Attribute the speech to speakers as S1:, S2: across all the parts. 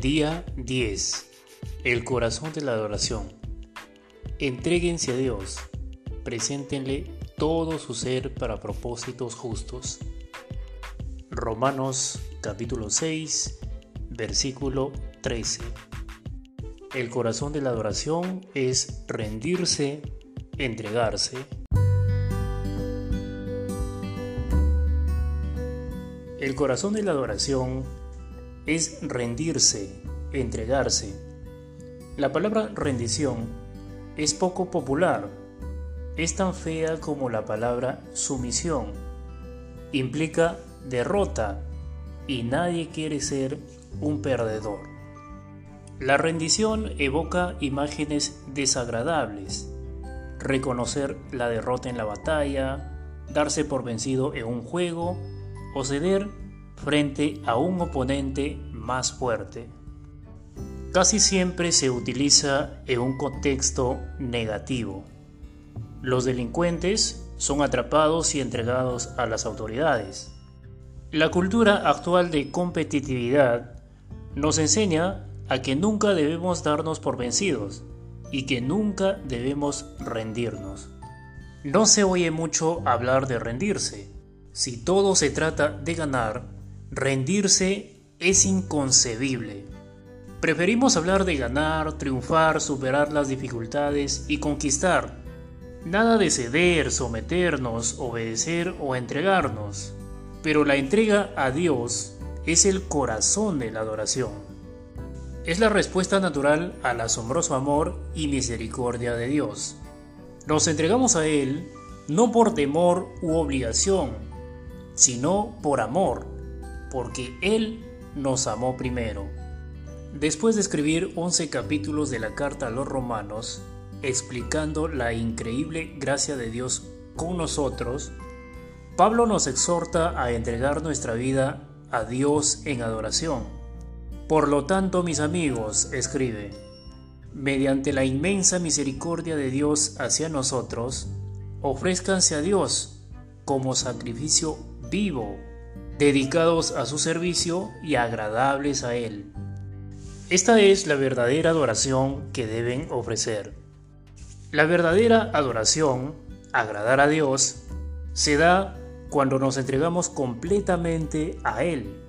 S1: Día 10. El corazón de la adoración. Entréguense a Dios. Preséntenle todo su ser para propósitos justos. Romanos capítulo 6, versículo 13. El corazón de la adoración es rendirse, entregarse. El corazón de la adoración es rendirse, entregarse. La palabra rendición es poco popular, es tan fea como la palabra sumisión. Implica derrota y nadie quiere ser un perdedor. La rendición evoca imágenes desagradables, reconocer la derrota en la batalla, darse por vencido en un juego o ceder frente a un oponente más fuerte. Casi siempre se utiliza en un contexto negativo. Los delincuentes son atrapados y entregados a las autoridades. La cultura actual de competitividad nos enseña a que nunca debemos darnos por vencidos y que nunca debemos rendirnos. No se oye mucho hablar de rendirse. Si todo se trata de ganar, Rendirse es inconcebible. Preferimos hablar de ganar, triunfar, superar las dificultades y conquistar. Nada de ceder, someternos, obedecer o entregarnos. Pero la entrega a Dios es el corazón de la adoración. Es la respuesta natural al asombroso amor y misericordia de Dios. Nos entregamos a Él no por temor u obligación, sino por amor porque Él nos amó primero. Después de escribir 11 capítulos de la carta a los romanos, explicando la increíble gracia de Dios con nosotros, Pablo nos exhorta a entregar nuestra vida a Dios en adoración. Por lo tanto, mis amigos, escribe, mediante la inmensa misericordia de Dios hacia nosotros, ofrézcanse a Dios como sacrificio vivo, dedicados a su servicio y agradables a Él. Esta es la verdadera adoración que deben ofrecer. La verdadera adoración, agradar a Dios, se da cuando nos entregamos completamente a Él.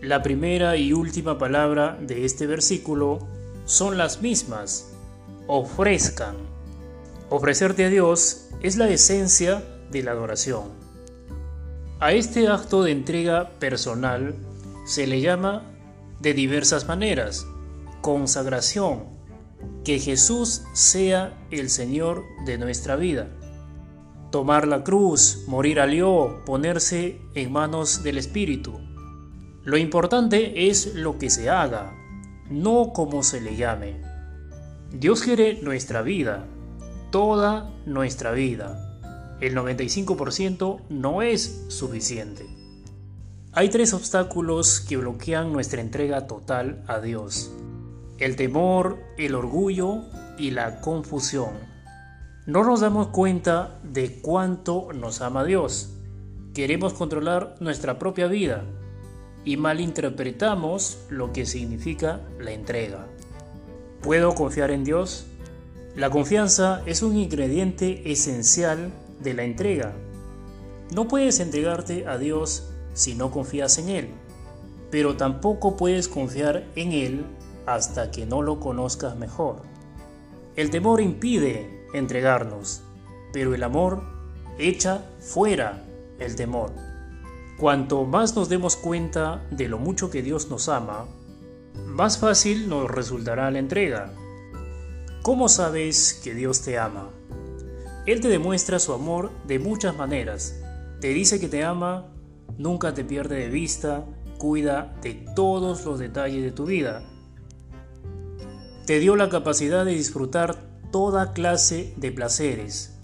S1: La primera y última palabra de este versículo son las mismas, ofrezcan. Ofrecerte a Dios es la esencia de la adoración. A este acto de entrega personal se le llama de diversas maneras consagración, que Jesús sea el Señor de nuestra vida. Tomar la cruz, morir al yo, ponerse en manos del Espíritu. Lo importante es lo que se haga, no como se le llame. Dios quiere nuestra vida, toda nuestra vida el 95% no es suficiente. Hay tres obstáculos que bloquean nuestra entrega total a Dios. El temor, el orgullo y la confusión. No nos damos cuenta de cuánto nos ama Dios. Queremos controlar nuestra propia vida y malinterpretamos lo que significa la entrega. ¿Puedo confiar en Dios? La confianza es un ingrediente esencial de la entrega. No puedes entregarte a Dios si no confías en Él, pero tampoco puedes confiar en Él hasta que no lo conozcas mejor. El temor impide entregarnos, pero el amor echa fuera el temor. Cuanto más nos demos cuenta de lo mucho que Dios nos ama, más fácil nos resultará la entrega. ¿Cómo sabes que Dios te ama? Él te demuestra su amor de muchas maneras. Te dice que te ama, nunca te pierde de vista, cuida de todos los detalles de tu vida. Te dio la capacidad de disfrutar toda clase de placeres.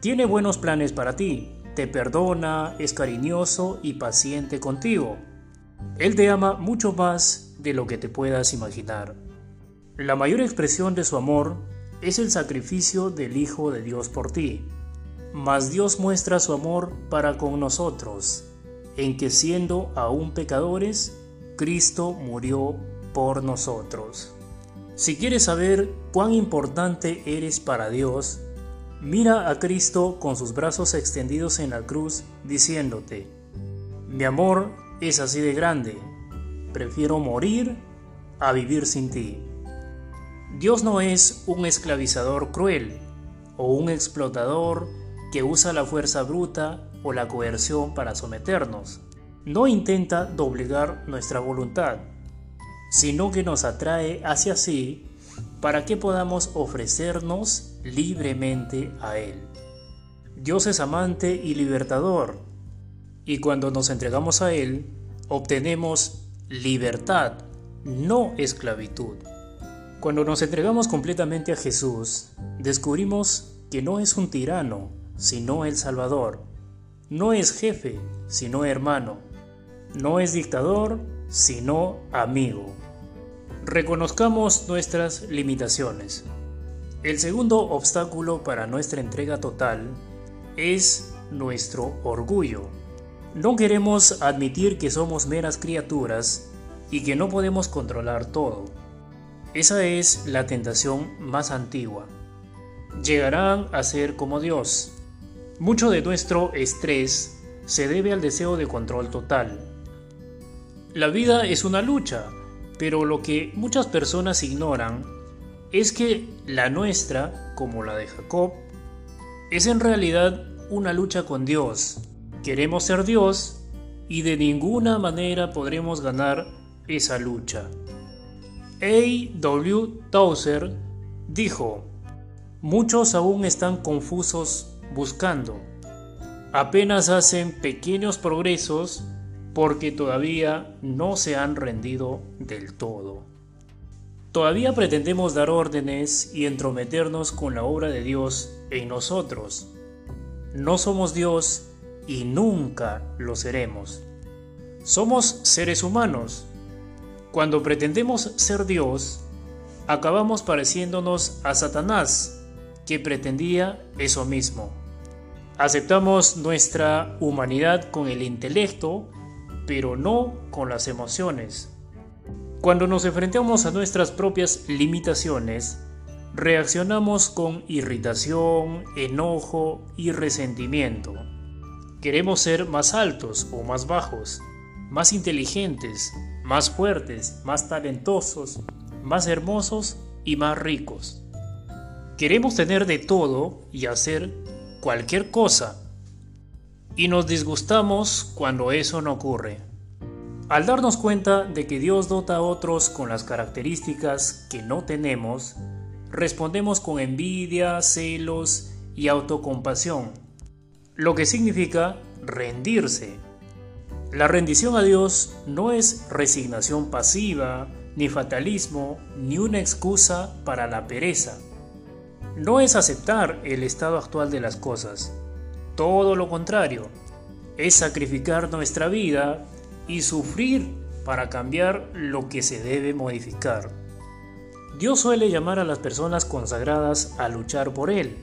S1: Tiene buenos planes para ti, te perdona, es cariñoso y paciente contigo. Él te ama mucho más de lo que te puedas imaginar. La mayor expresión de su amor es el sacrificio del Hijo de Dios por ti. Mas Dios muestra su amor para con nosotros, en que siendo aún pecadores, Cristo murió por nosotros. Si quieres saber cuán importante eres para Dios, mira a Cristo con sus brazos extendidos en la cruz diciéndote, mi amor es así de grande, prefiero morir a vivir sin ti. Dios no es un esclavizador cruel o un explotador que usa la fuerza bruta o la coerción para someternos. No intenta doblegar nuestra voluntad, sino que nos atrae hacia sí para que podamos ofrecernos libremente a Él. Dios es amante y libertador, y cuando nos entregamos a Él, obtenemos libertad, no esclavitud. Cuando nos entregamos completamente a Jesús, descubrimos que no es un tirano, sino el Salvador. No es jefe, sino hermano. No es dictador, sino amigo. Reconozcamos nuestras limitaciones. El segundo obstáculo para nuestra entrega total es nuestro orgullo. No queremos admitir que somos meras criaturas y que no podemos controlar todo. Esa es la tentación más antigua. Llegarán a ser como Dios. Mucho de nuestro estrés se debe al deseo de control total. La vida es una lucha, pero lo que muchas personas ignoran es que la nuestra, como la de Jacob, es en realidad una lucha con Dios. Queremos ser Dios y de ninguna manera podremos ganar esa lucha. A. W. Tauser dijo, muchos aún están confusos buscando. Apenas hacen pequeños progresos porque todavía no se han rendido del todo. Todavía pretendemos dar órdenes y entrometernos con la obra de Dios en nosotros. No somos Dios y nunca lo seremos. Somos seres humanos. Cuando pretendemos ser Dios, acabamos pareciéndonos a Satanás, que pretendía eso mismo. Aceptamos nuestra humanidad con el intelecto, pero no con las emociones. Cuando nos enfrentamos a nuestras propias limitaciones, reaccionamos con irritación, enojo y resentimiento. Queremos ser más altos o más bajos, más inteligentes, más fuertes, más talentosos, más hermosos y más ricos. Queremos tener de todo y hacer cualquier cosa y nos disgustamos cuando eso no ocurre. Al darnos cuenta de que Dios dota a otros con las características que no tenemos, respondemos con envidia, celos y autocompasión, lo que significa rendirse. La rendición a Dios no es resignación pasiva, ni fatalismo, ni una excusa para la pereza. No es aceptar el estado actual de las cosas, todo lo contrario, es sacrificar nuestra vida y sufrir para cambiar lo que se debe modificar. Dios suele llamar a las personas consagradas a luchar por Él.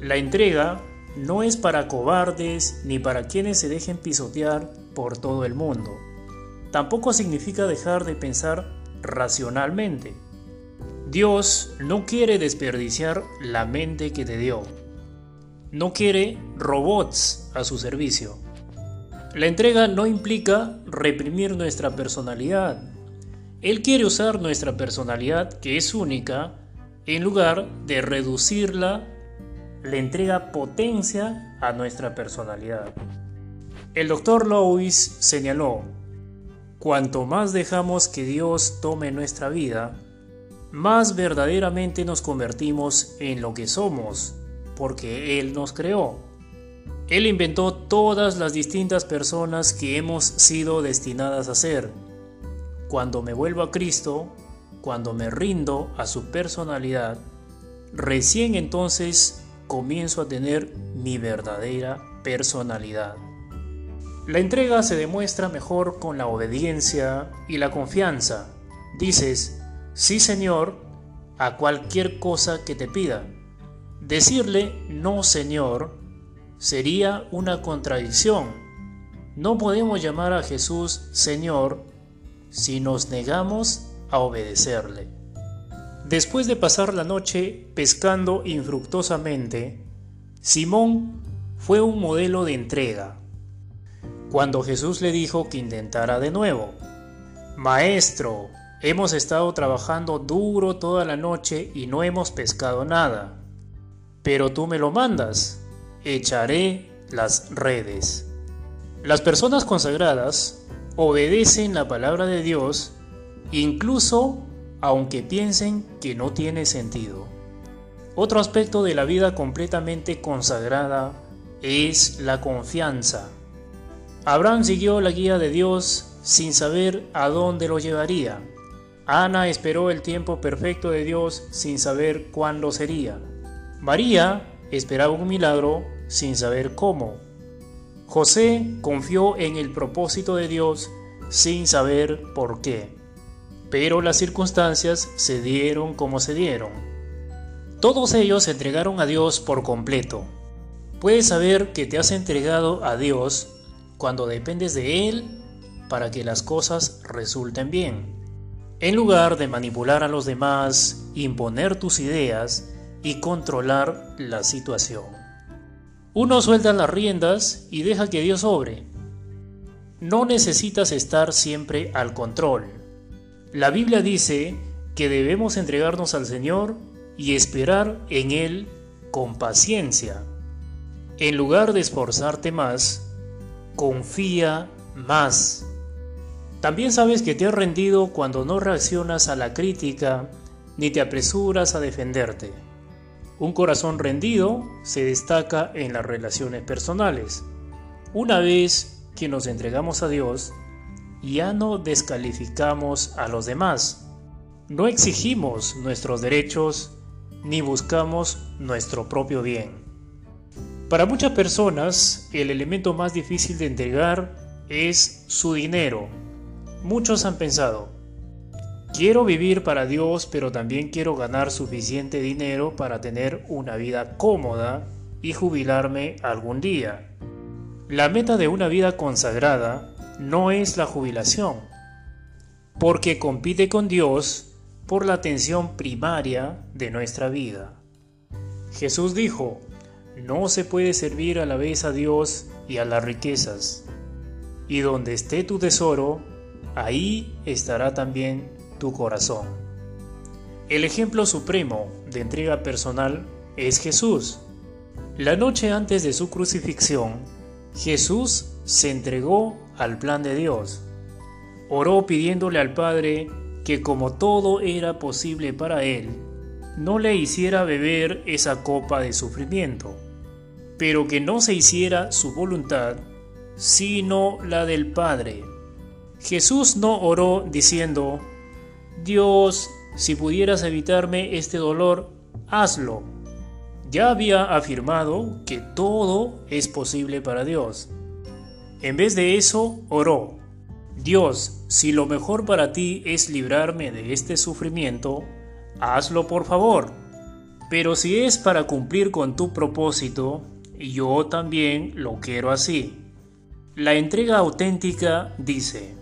S1: La entrega no es para cobardes ni para quienes se dejen pisotear por todo el mundo. Tampoco significa dejar de pensar racionalmente. Dios no quiere desperdiciar la mente que te dio no quiere robots a su servicio. La entrega no implica reprimir nuestra personalidad. Él quiere usar nuestra personalidad, que es única, en lugar de reducirla, le entrega potencia a nuestra personalidad. El doctor Lewis señaló, cuanto más dejamos que Dios tome nuestra vida, más verdaderamente nos convertimos en lo que somos, porque Él nos creó. Él inventó todas las distintas personas que hemos sido destinadas a ser. Cuando me vuelvo a Cristo, cuando me rindo a su personalidad, recién entonces comienzo a tener mi verdadera personalidad. La entrega se demuestra mejor con la obediencia y la confianza. Dices, sí Señor, a cualquier cosa que te pida. Decirle no Señor sería una contradicción. No podemos llamar a Jesús Señor si nos negamos a obedecerle. Después de pasar la noche pescando infructuosamente, Simón fue un modelo de entrega. Cuando Jesús le dijo que intentara de nuevo, Maestro, hemos estado trabajando duro toda la noche y no hemos pescado nada, pero tú me lo mandas, echaré las redes. Las personas consagradas obedecen la palabra de Dios incluso aunque piensen que no tiene sentido. Otro aspecto de la vida completamente consagrada es la confianza. Abraham siguió la guía de Dios sin saber a dónde lo llevaría. Ana esperó el tiempo perfecto de Dios sin saber cuándo sería. María esperaba un milagro sin saber cómo. José confió en el propósito de Dios sin saber por qué. Pero las circunstancias se dieron como se dieron. Todos ellos se entregaron a Dios por completo. Puedes saber que te has entregado a Dios cuando dependes de Él para que las cosas resulten bien. En lugar de manipular a los demás, imponer tus ideas y controlar la situación. Uno suelta las riendas y deja que Dios obre. No necesitas estar siempre al control. La Biblia dice que debemos entregarnos al Señor y esperar en Él con paciencia. En lugar de esforzarte más, confía más. También sabes que te has rendido cuando no reaccionas a la crítica ni te apresuras a defenderte. Un corazón rendido se destaca en las relaciones personales. Una vez que nos entregamos a Dios, ya no descalificamos a los demás. No exigimos nuestros derechos ni buscamos nuestro propio bien. Para muchas personas, el elemento más difícil de entregar es su dinero. Muchos han pensado, Quiero vivir para Dios, pero también quiero ganar suficiente dinero para tener una vida cómoda y jubilarme algún día. La meta de una vida consagrada no es la jubilación, porque compite con Dios por la atención primaria de nuestra vida. Jesús dijo, no se puede servir a la vez a Dios y a las riquezas, y donde esté tu tesoro, ahí estará también tu corazón. El ejemplo supremo de entrega personal es Jesús. La noche antes de su crucifixión, Jesús se entregó al plan de Dios. Oró pidiéndole al Padre que como todo era posible para él, no le hiciera beber esa copa de sufrimiento, pero que no se hiciera su voluntad, sino la del Padre. Jesús no oró diciendo, Dios, si pudieras evitarme este dolor, hazlo. Ya había afirmado que todo es posible para Dios. En vez de eso, oró. Dios, si lo mejor para ti es librarme de este sufrimiento, hazlo por favor. Pero si es para cumplir con tu propósito, yo también lo quiero así. La entrega auténtica dice,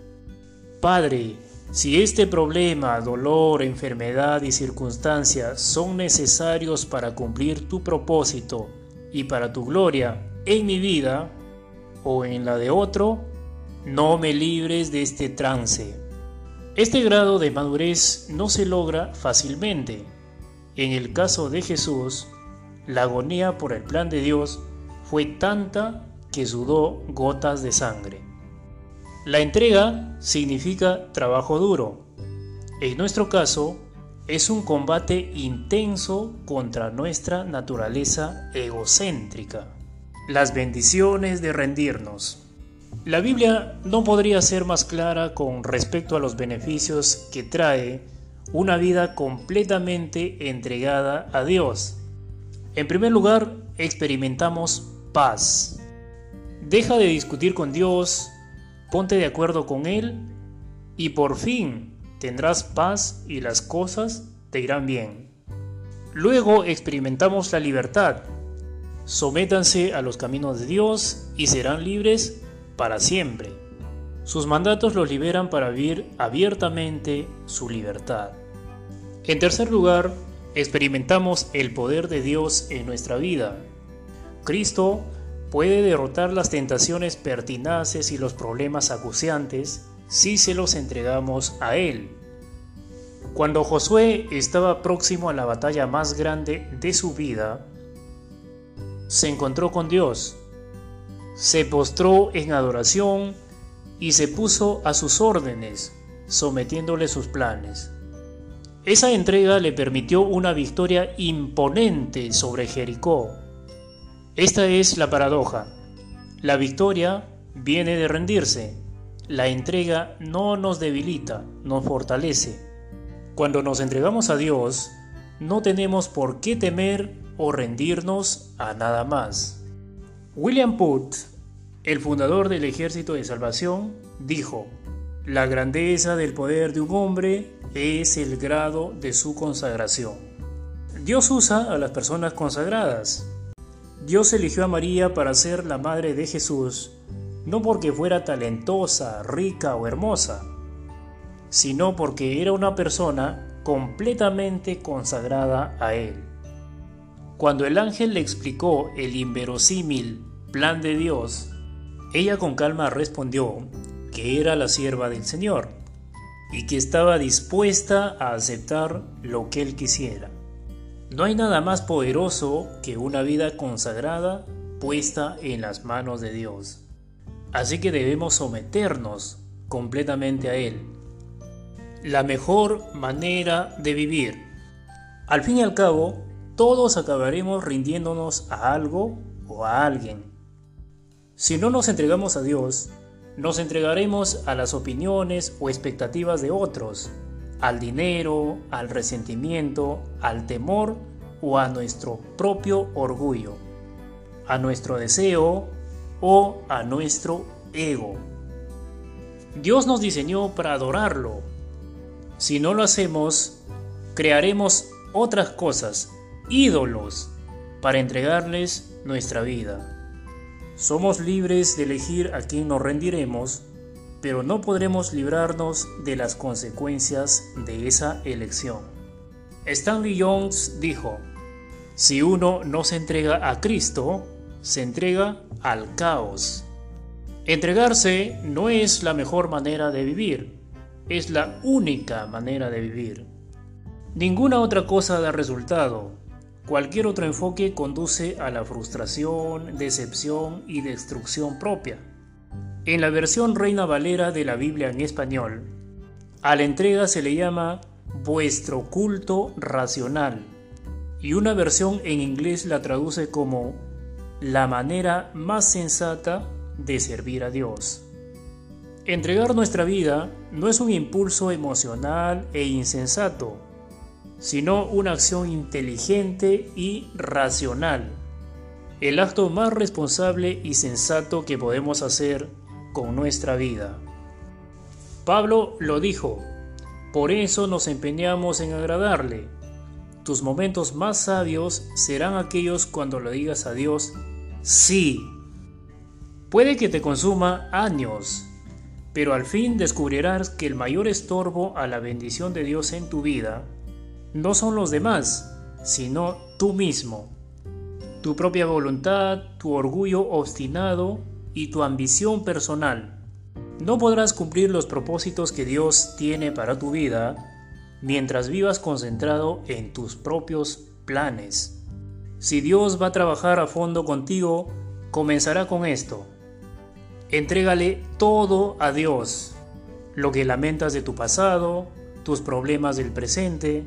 S1: Padre, si este problema, dolor, enfermedad y circunstancias son necesarios para cumplir tu propósito y para tu gloria en mi vida o en la de otro, no me libres de este trance. Este grado de madurez no se logra fácilmente. En el caso de Jesús, la agonía por el plan de Dios fue tanta que sudó gotas de sangre. La entrega significa trabajo duro. En nuestro caso, es un combate intenso contra nuestra naturaleza egocéntrica. Las bendiciones de rendirnos. La Biblia no podría ser más clara con respecto a los beneficios que trae una vida completamente entregada a Dios. En primer lugar, experimentamos paz. Deja de discutir con Dios, ponte de acuerdo con Él y por fin tendrás paz y las cosas te irán bien. Luego experimentamos la libertad. Sométanse a los caminos de Dios y serán libres para siempre. Sus mandatos los liberan para vivir abiertamente su libertad. En tercer lugar, experimentamos el poder de Dios en nuestra vida. Cristo puede derrotar las tentaciones pertinaces y los problemas acuciantes si se los entregamos a Él. Cuando Josué estaba próximo a la batalla más grande de su vida, se encontró con Dios, se postró en adoración y se puso a sus órdenes, sometiéndole sus planes. Esa entrega le permitió una victoria imponente sobre Jericó. Esta es la paradoja. La victoria viene de rendirse. La entrega no nos debilita, nos fortalece. Cuando nos entregamos a Dios, no tenemos por qué temer o rendirnos a nada más. William Putt el fundador del Ejército de Salvación dijo, la grandeza del poder de un hombre es el grado de su consagración. Dios usa a las personas consagradas. Dios eligió a María para ser la madre de Jesús, no porque fuera talentosa, rica o hermosa, sino porque era una persona completamente consagrada a Él. Cuando el ángel le explicó el inverosímil plan de Dios, ella con calma respondió que era la sierva del Señor y que estaba dispuesta a aceptar lo que él quisiera. No hay nada más poderoso que una vida consagrada puesta en las manos de Dios. Así que debemos someternos completamente a Él. La mejor manera de vivir. Al fin y al cabo, todos acabaremos rindiéndonos a algo o a alguien. Si no nos entregamos a Dios, nos entregaremos a las opiniones o expectativas de otros, al dinero, al resentimiento, al temor o a nuestro propio orgullo, a nuestro deseo o a nuestro ego. Dios nos diseñó para adorarlo. Si no lo hacemos, crearemos otras cosas, ídolos, para entregarles nuestra vida. Somos libres de elegir a quién nos rendiremos, pero no podremos librarnos de las consecuencias de esa elección. Stanley Jones dijo, si uno no se entrega a Cristo, se entrega al caos. Entregarse no es la mejor manera de vivir, es la única manera de vivir. Ninguna otra cosa da resultado, Cualquier otro enfoque conduce a la frustración, decepción y destrucción propia. En la versión Reina Valera de la Biblia en español, a la entrega se le llama vuestro culto racional y una versión en inglés la traduce como la manera más sensata de servir a Dios. Entregar nuestra vida no es un impulso emocional e insensato, sino una acción inteligente y racional. El acto más responsable y sensato que podemos hacer con nuestra vida. Pablo lo dijo, por eso nos empeñamos en agradarle. Tus momentos más sabios serán aquellos cuando le digas a Dios, sí. Puede que te consuma años, pero al fin descubrirás que el mayor estorbo a la bendición de Dios en tu vida no son los demás, sino tú mismo. Tu propia voluntad, tu orgullo obstinado y tu ambición personal. No podrás cumplir los propósitos que Dios tiene para tu vida mientras vivas concentrado en tus propios planes. Si Dios va a trabajar a fondo contigo, comenzará con esto. Entrégale todo a Dios, lo que lamentas de tu pasado, tus problemas del presente,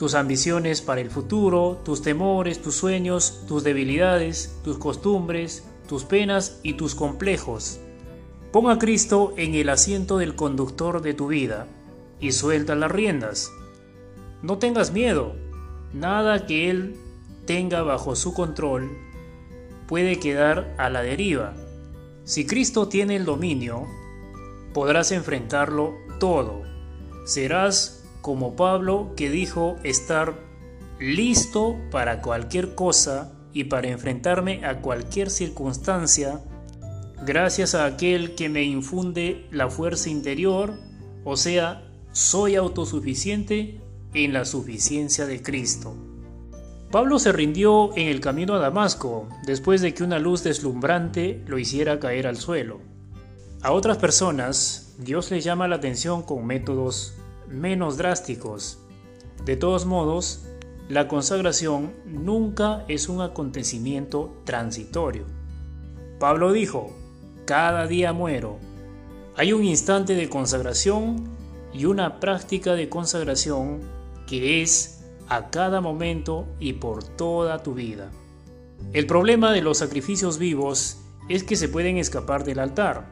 S1: tus ambiciones para el futuro, tus temores, tus sueños, tus debilidades, tus costumbres, tus penas y tus complejos. Pon a Cristo en el asiento del conductor de tu vida y suelta las riendas. No tengas miedo, nada que Él tenga bajo su control puede quedar a la deriva. Si Cristo tiene el dominio, podrás enfrentarlo todo. Serás como Pablo que dijo estar listo para cualquier cosa y para enfrentarme a cualquier circunstancia gracias a aquel que me infunde la fuerza interior, o sea, soy autosuficiente en la suficiencia de Cristo. Pablo se rindió en el camino a Damasco después de que una luz deslumbrante lo hiciera caer al suelo. A otras personas, Dios les llama la atención con métodos menos drásticos. De todos modos, la consagración nunca es un acontecimiento transitorio. Pablo dijo, cada día muero. Hay un instante de consagración y una práctica de consagración que es a cada momento y por toda tu vida. El problema de los sacrificios vivos es que se pueden escapar del altar,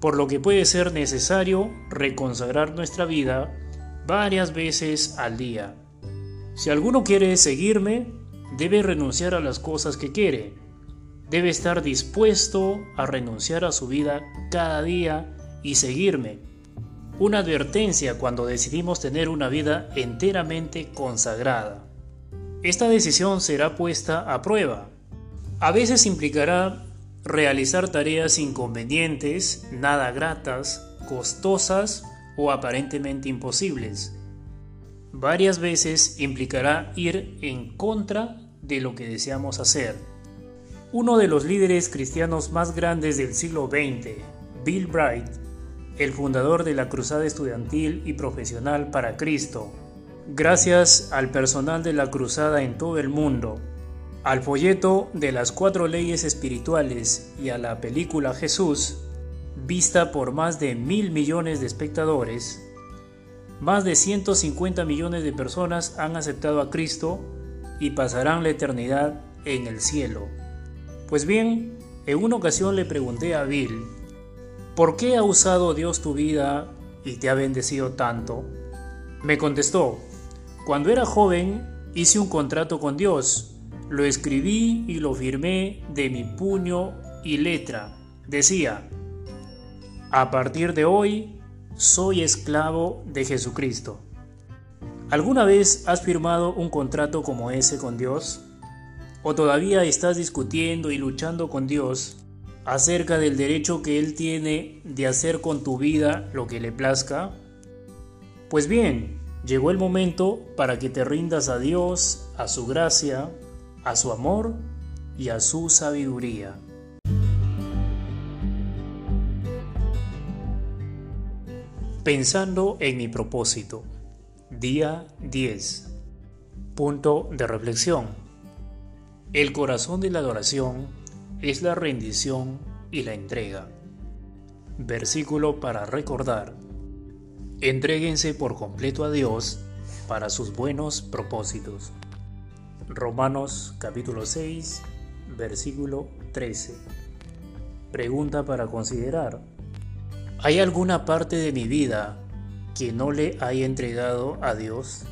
S1: por lo que puede ser necesario reconsagrar nuestra vida varias veces al día. Si alguno quiere seguirme, debe renunciar a las cosas que quiere. Debe estar dispuesto a renunciar a su vida cada día y seguirme. Una advertencia cuando decidimos tener una vida enteramente consagrada. Esta decisión será puesta a prueba. A veces implicará realizar tareas inconvenientes, nada gratas, costosas o aparentemente imposibles varias veces implicará ir en contra de lo que deseamos hacer. Uno de los líderes cristianos más grandes del siglo XX, Bill Bright, el fundador de la Cruzada Estudiantil y Profesional para Cristo, gracias al personal de la Cruzada en todo el mundo, al folleto de las cuatro leyes espirituales y a la película Jesús, vista por más de mil millones de espectadores, más de 150 millones de personas han aceptado a Cristo y pasarán la eternidad en el cielo. Pues bien, en una ocasión le pregunté a Bill, ¿por qué ha usado Dios tu vida y te ha bendecido tanto? Me contestó, cuando era joven hice un contrato con Dios, lo escribí y lo firmé de mi puño y letra. Decía, a partir de hoy soy esclavo de Jesucristo. ¿Alguna vez has firmado un contrato como ese con Dios? ¿O todavía estás discutiendo y luchando con Dios acerca del derecho que Él tiene de hacer con tu vida lo que le plazca? Pues bien, llegó el momento para que te rindas a Dios, a su gracia, a su amor y a su sabiduría. Pensando en mi propósito. Día 10. Punto de reflexión. El corazón de la adoración es la rendición y la entrega. Versículo para recordar. Entréguense por completo a Dios para sus buenos propósitos. Romanos capítulo 6, versículo 13. Pregunta para considerar. ¿Hay alguna parte de mi vida que no le haya entregado a Dios?